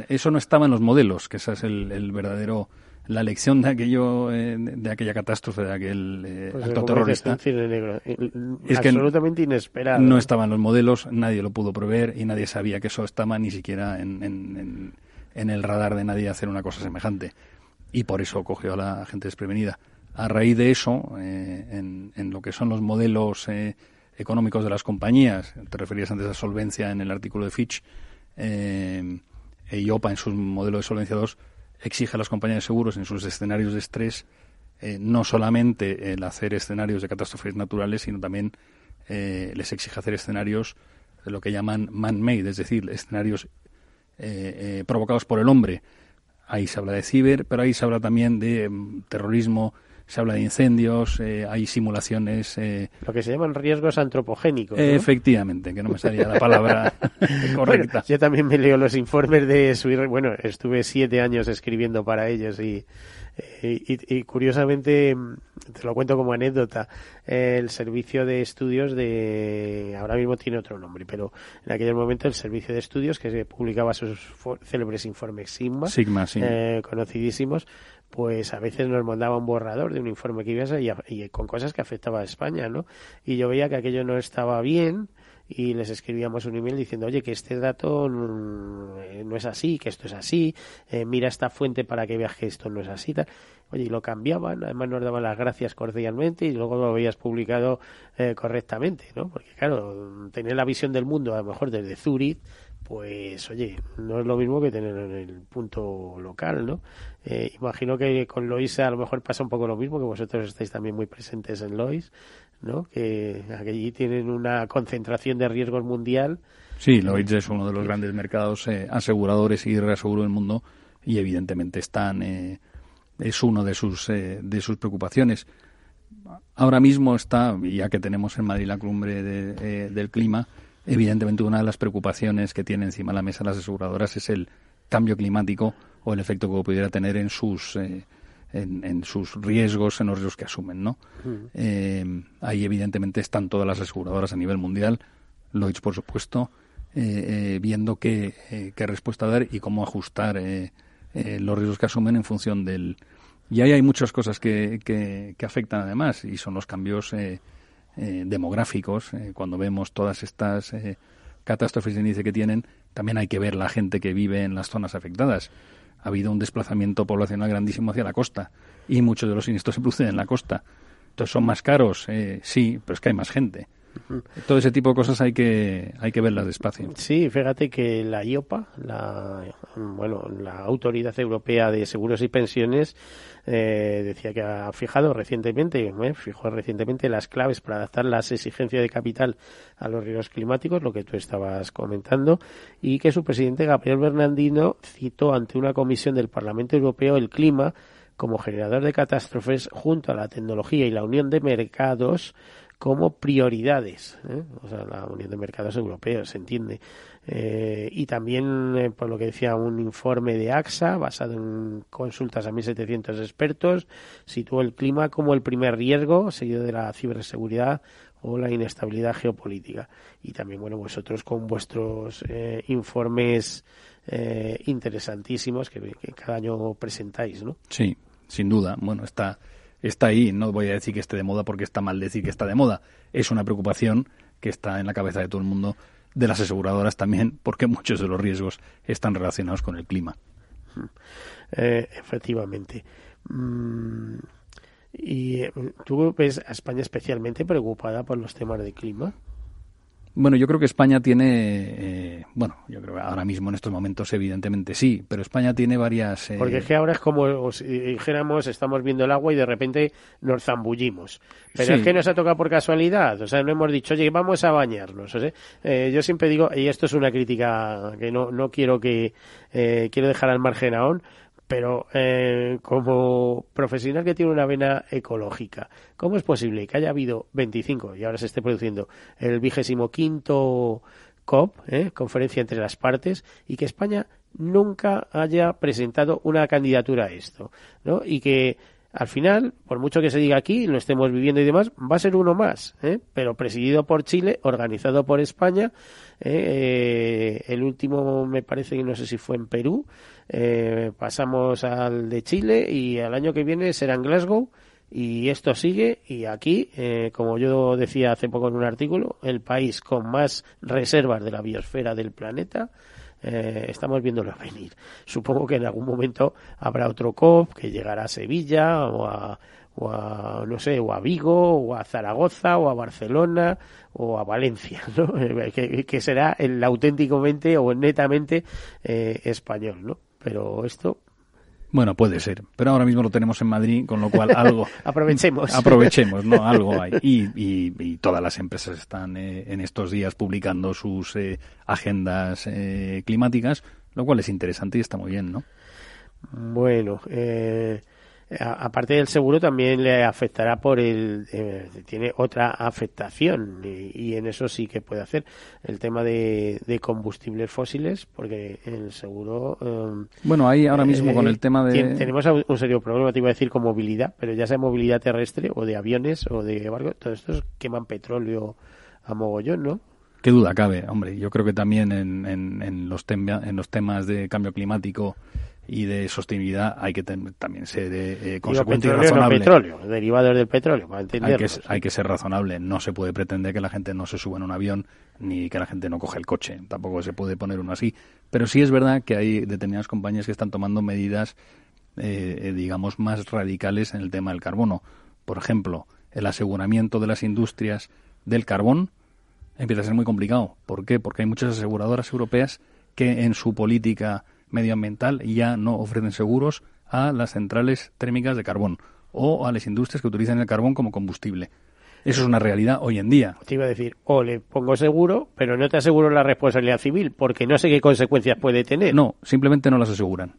Eso no estaba en los modelos, que esa es el, el verdadero la lección de aquello eh, de aquella catástrofe de aquel eh, Pues acto terrorista. cine negro, es que absolutamente inesperado. no estaban los modelos nadie lo pudo prever y nadie sabía que eso estaba ni siquiera en, en- el radar de nadie hacer una cosa semejante. Y por eso cogió a la gente desprevenida. A raíz de eso eh, en, en lo que son los modelos eh, económicos de las compañías te referías antes a solvencia en el artículo de Fitch eh, EIOPA en su modelo de solvencia 2 exige a las compañías de seguros en sus escenarios de estrés eh, no solamente el hacer escenarios de catástrofes naturales, sino también eh, les exige hacer escenarios de lo que llaman man-made, es decir, escenarios eh, eh, provocados por el hombre. Ahí se habla de ciber, pero ahí se habla también de mm, terrorismo, se habla de incendios, eh, hay simulaciones. eh, Lo que se llaman riesgos antropogénicos. ¿no? Efectivamente, que no me salía la palabra <laughs> <laughs> correcta. Bueno, yo también me leo los informes de su bueno estuve siete años escribiendo para ellos y eh, y, y curiosamente mm, te lo cuento como anécdota el servicio de estudios de ahora mismo tiene otro nombre pero en aquel momento el servicio de estudios que se publicaba sus célebres informes Sigma Sigma, sí. eh, conocidísimos pues a veces nos mandaba un borrador de un informe que iba a ser y, con cosas que afectaba a España, ¿no? Y yo veía que aquello no estaba bien y les escribíamos un email diciendo, oye, que este dato eh, no es así, que esto es así, eh, mira esta fuente para que veas que esto no es así, tal. Oye, y lo cambiaban, además nos daban las gracias cordialmente y luego lo habías publicado eh, correctamente, ¿no? Porque claro, tener la visión del mundo a lo mejor desde Zurich, pues oye, no es lo mismo que tener en el punto local, ¿no? Eh, imagino que con Loisa a lo mejor pasa un poco lo mismo, que vosotros estáis también muy presentes en Lois, ¿no? Que allí tienen una concentración de riesgos mundial. Sí, Lloyds es uno de los grandes mercados eh, aseguradores y reaseguro del mundo y evidentemente están eh, es uno de sus eh, de sus preocupaciones. Ahora mismo está, ya que tenemos en Madrid la cumbre de- del clima, evidentemente una de las preocupaciones que tiene encima de la mesa las aseguradoras es el cambio climático o el efecto que pudiera tener en sus eh, en, en sus riesgos, en los riesgos que asumen, ¿no? Eh, ahí evidentemente están todas las aseguradoras a nivel mundial, Lloyds por supuesto, eh, eh, viendo qué, qué respuesta dar y cómo ajustar eh, eh, los riesgos que asumen en función del... Y ahí hay muchas cosas que, que, que afectan además y son los cambios eh, demográficos. eh, cuando vemos todas estas eh, catástrofes de índice que tienen, también hay que ver la gente que vive en las zonas afectadas. Ha habido un desplazamiento poblacional grandísimo hacia la costa y muchos de los siniestros se producen en la costa. Entonces son más caros, eh, sí, pero es que hay más gente. Todo ese tipo de cosas hay que hay que verlas despacio. Sí, fíjate que la IOPA, la, bueno, la Autoridad Europea de Seguros y Pensiones, eh, decía que ha fijado recientemente, fijó recientemente las claves para adaptar las exigencias de capital a los riesgos climáticos, lo que tú estabas comentando, y que su presidente Gabriel Bernardino citó ante una comisión del Parlamento Europeo el clima como generador de catástrofes junto a la tecnología y la unión de mercados como prioridades, ¿eh? o sea, la Unión de Mercados Europeos, se entiende. Eh, y también, eh, por lo que decía un informe de AXA, basado en consultas a 1.700 expertos, situó el clima como el primer riesgo, seguido de la ciberseguridad o la inestabilidad geopolítica. Y también, bueno, vosotros con vuestros eh, informes eh, interesantísimos que, que cada año presentáis, ¿no? Sí, sin duda. Bueno, está, está ahí. No voy a decir que esté de moda porque está mal decir que está de moda. Es una preocupación que está en la cabeza de todo el mundo, de las aseguradoras también, porque muchos de los riesgos están relacionados con el clima. Eh, efectivamente. Mm, ¿Y eh, tú ves a España especialmente preocupada por los temas de clima? Bueno, yo creo que España tiene, eh, bueno, yo creo que ahora mismo en estos momentos evidentemente sí, pero España tiene varias... eh, Porque es que ahora es como si dijéramos, estamos viendo el agua y de repente nos zambullimos. Pero Sí. es que nos ha tocado por casualidad. O sea, no hemos dicho, oye, vamos a bañarnos. o sea, eh, yo siempre digo, y esto es una crítica que no, no quiero que, eh, quiero dejar al margen aún, pero eh, como profesional que tiene una vena ecológica, ¿cómo es posible que haya habido 25 y ahora se esté produciendo el vigésimo quinto COP, ¿eh? conferencia entre las partes, y que España nunca haya presentado una candidatura a esto, ¿no? Y que al final, por mucho que se diga aquí, lo estemos viviendo y demás, va a ser uno más, ¿eh? pero presidido por Chile, organizado por España. ¿eh? Eh, el último me parece que no sé si fue en Perú. Eh, pasamos al de Chile y al año que viene será en Glasgow. Y esto sigue y aquí, eh, como yo decía hace poco en un artículo, el país con más reservas de la biosfera del planeta, eh, estamos viéndolo venir. Supongo que en algún momento habrá otro COP que llegará a Sevilla o a, o a, no sé, o a Vigo, o a Zaragoza, o a Barcelona, o a Valencia, ¿no? <laughs> que, que será el auténticamente o netamente eh, español, ¿no? Pero esto Bueno, puede ser, pero ahora mismo lo tenemos en Madrid, con lo cual algo... <laughs> Aprovechemos. Aprovechemos, ¿no? Algo hay. Y, y, y todas las empresas están eh, en estos días publicando sus eh, agendas eh, climáticas, lo cual es interesante y está muy bien, ¿no? Bueno, eh, aparte del seguro también le afectará por el eh, tiene otra afectación y, y en eso sí que puede hacer el tema de, de combustibles fósiles porque el seguro eh, Bueno, ahí ahora mismo con el tema de... tenemos un serio problema te iba a decir con movilidad pero ya sea movilidad terrestre o de aviones o de barcos todos estos queman petróleo a mogollón ¿no? Qué duda cabe, hombre. Yo creo que también en, en, en los, tema- en los temas de cambio climático y de sostenibilidad hay que ten- también ser eh, eh, Digo, consecuente y petróleo, no razonable. petróleo derivados del petróleo para hay que, hay que ser razonable. No se puede pretender que la gente no se suba en un avión ni que la gente no coge el coche. Tampoco se puede poner uno así. Pero sí es verdad que hay determinadas compañías que están tomando medidas, eh, eh, digamos, más radicales en el tema del carbono. Por ejemplo, el aseguramiento de las industrias del carbón empieza a ser muy complicado. ¿Por qué? Porque hay muchas aseguradoras europeas que en su política medioambiental ya no ofrecen seguros a las centrales térmicas de carbón o a las industrias que utilizan el carbón como combustible. Eso es una realidad hoy en día. te iba a decir, o le pongo seguro, pero no te aseguro la responsabilidad civil, porque no sé qué consecuencias puede tener. No, simplemente no las aseguran.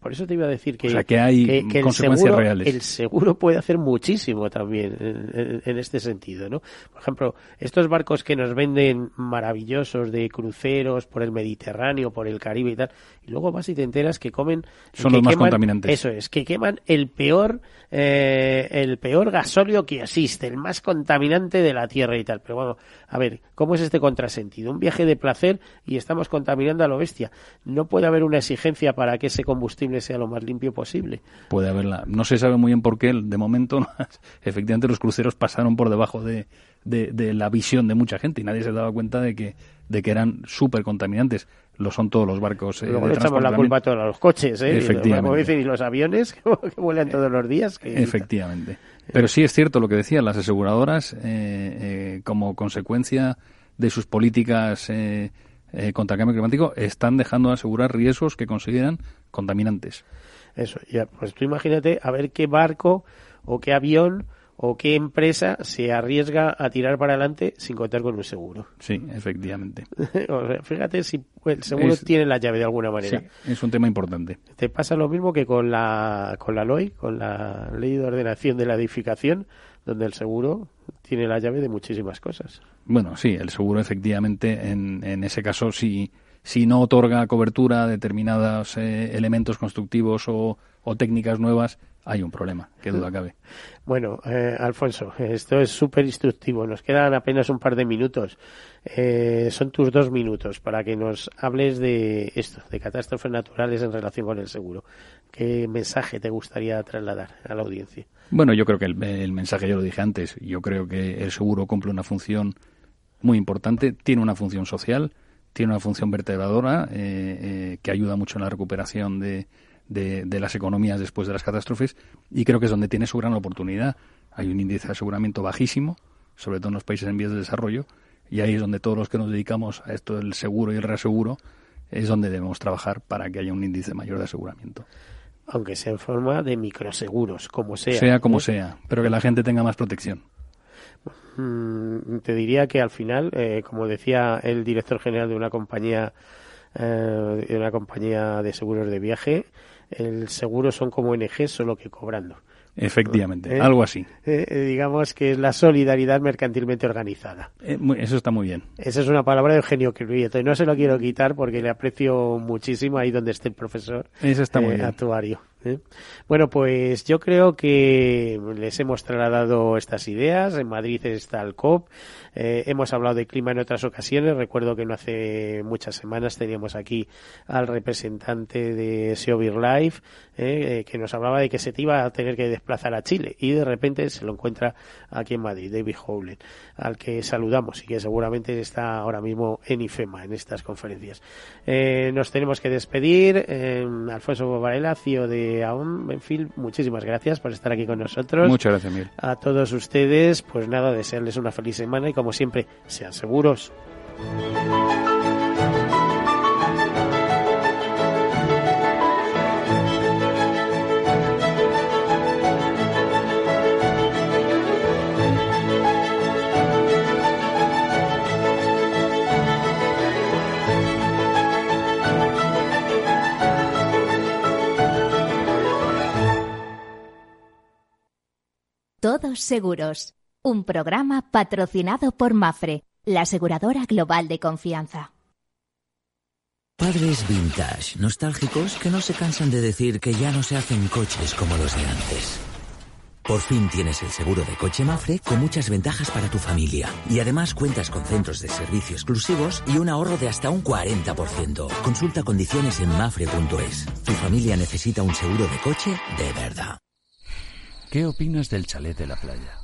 Por eso te iba a decir que, O sea, que hay el consecuencias seguro, reales. El seguro puede hacer muchísimo también en, en- en este sentido, ¿no? Por ejemplo, estos barcos que nos venden maravillosos de cruceros por el Mediterráneo, por el Caribe y tal, y luego vas y te enteras que comen... Son que los más queman- contaminantes. Eso es, que queman el peor, eh, el peor gasóleo que existe, el más contaminante de la Tierra y tal. Pero bueno, a ver, ¿cómo es este contrasentido? Un viaje de placer y estamos contaminando a lo bestia. No puede haber una exigencia para que ese combustible sea lo más limpio posible. Puede haberla. No se sabe muy bien por qué. De momento, <laughs> efectivamente, los cruceros pasaron por debajo de, de, de la visión de mucha gente y nadie se daba cuenta de que, de que eran súper contaminantes. Lo son todos los barcos. eh, Luego le echamos la culpa a todos los coches, ¿eh? Efectivamente. como dicen, y los aviones <laughs> que, que vuelan todos los días. que- Efectivamente. Pero sí es cierto lo que decía, las aseguradoras, eh, eh, como consecuencia de sus políticas eh, contra el cambio climático, están dejando de asegurar riesgos que consideran contaminantes. Eso, ya, pues tú imagínate a ver qué barco o qué avión o qué empresa se arriesga a tirar para adelante sin contar con un seguro. Sí, efectivamente. <laughs> O sea, fíjate si el seguro Es- tiene la llave de alguna manera. Sí, es un tema importante. Te pasa lo mismo que con la, con la LOI, con la Ley de Ordenación de la Edificación, donde el seguro tiene la llave de muchísimas cosas. Bueno, sí, el seguro efectivamente en, en ese caso si, si no otorga cobertura a determinados eh, elementos constructivos o, o técnicas nuevas, hay un problema, qué duda cabe. Bueno, eh, Alfonso, esto es súper instructivo. Nos quedan apenas un par de minutos. Eh, son tus dos minutos para que nos hables de esto, de catástrofes naturales en relación con el seguro. ¿Qué mensaje te gustaría trasladar a la audiencia? Bueno, yo creo que el, el mensaje ya lo dije antes. Yo creo que el seguro cumple una función muy importante, tiene una función social, tiene una función vertebradora eh, eh, que ayuda mucho en la recuperación de, de, de las economías después de las catástrofes y creo que es donde tiene su gran oportunidad. Hay un índice de aseguramiento bajísimo, sobre todo en los países en vías de desarrollo, y ahí es donde todos los que nos dedicamos a esto del seguro y el reaseguro es donde debemos trabajar para que haya un índice mayor de aseguramiento. Aunque sea en forma de microseguros, como sea. Sea como ¿eh? sea, pero que la gente tenga más protección. Mm, te diría que al final, eh, como decía el director general de una compañía eh, de una compañía de seguros de viaje, el seguro son como ONG, solo que cobrando. Efectivamente, algo así. digamos que es la solidaridad mercantilmente organizada. eso está muy bien. Esa es una palabra de Eugenio y no se lo quiero quitar porque le aprecio muchísimo ahí donde esté el profesor Eso está muy bien. actuario. ¿Eh? Bueno, pues yo creo que les hemos trasladado estas ideas. En Madrid está el COP. Eh, hemos hablado de clima en otras ocasiones. Recuerdo que no hace muchas semanas teníamos aquí al representante de Seovir Life eh, que nos hablaba de que se te iba a tener que desplazar a Chile y de repente se lo encuentra aquí en Madrid, David Howlett, al que saludamos y que seguramente está ahora mismo en IFEMA, en estas conferencias. nos tenemos que despedir. Alfonso Varela, CEO de aún, Benfield, muchísimas gracias por estar aquí con nosotros. Muchas gracias, Miguel. A todos ustedes, pues nada, desearles una feliz semana y como siempre, sean seguros. Todos Seguros, un programa patrocinado por Mafre, la aseguradora global de confianza. Padres vintage, nostálgicos que no se cansan de decir que ya no se hacen coches como los de antes. Por fin tienes el seguro de coche Mafre con muchas ventajas para tu familia. Y además cuentas con centros de servicio exclusivos y un ahorro de hasta un 40%. Consulta condiciones en mafre.es. Tu familia necesita un seguro de coche de verdad. ¿Qué opinas del chalet de la playa?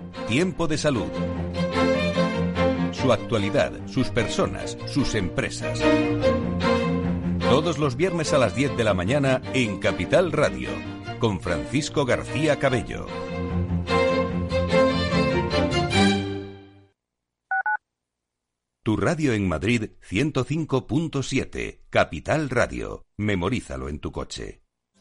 Tiempo de salud. Su actualidad, sus personas, sus empresas. Todos los viernes a las 10 de la mañana en Capital Radio, con Francisco García Cabello. Tu radio en Madrid 105.7, Capital Radio. Memorízalo en tu coche.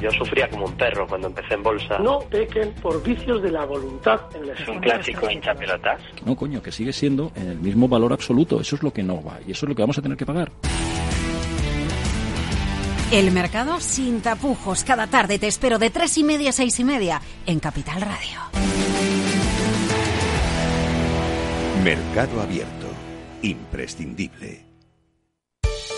Yo sufría como un perro cuando empecé en bolsa. No pequen por vicios de la voluntad. En es un clásico hincha pelotas. No, coño, que sigue siendo en el mismo valor absoluto. Eso es lo que no va y eso es lo que vamos a tener que pagar. El mercado sin tapujos. Cada tarde te espero de tres y media a seis y media en Capital Radio. Mercado abierto. Imprescindible.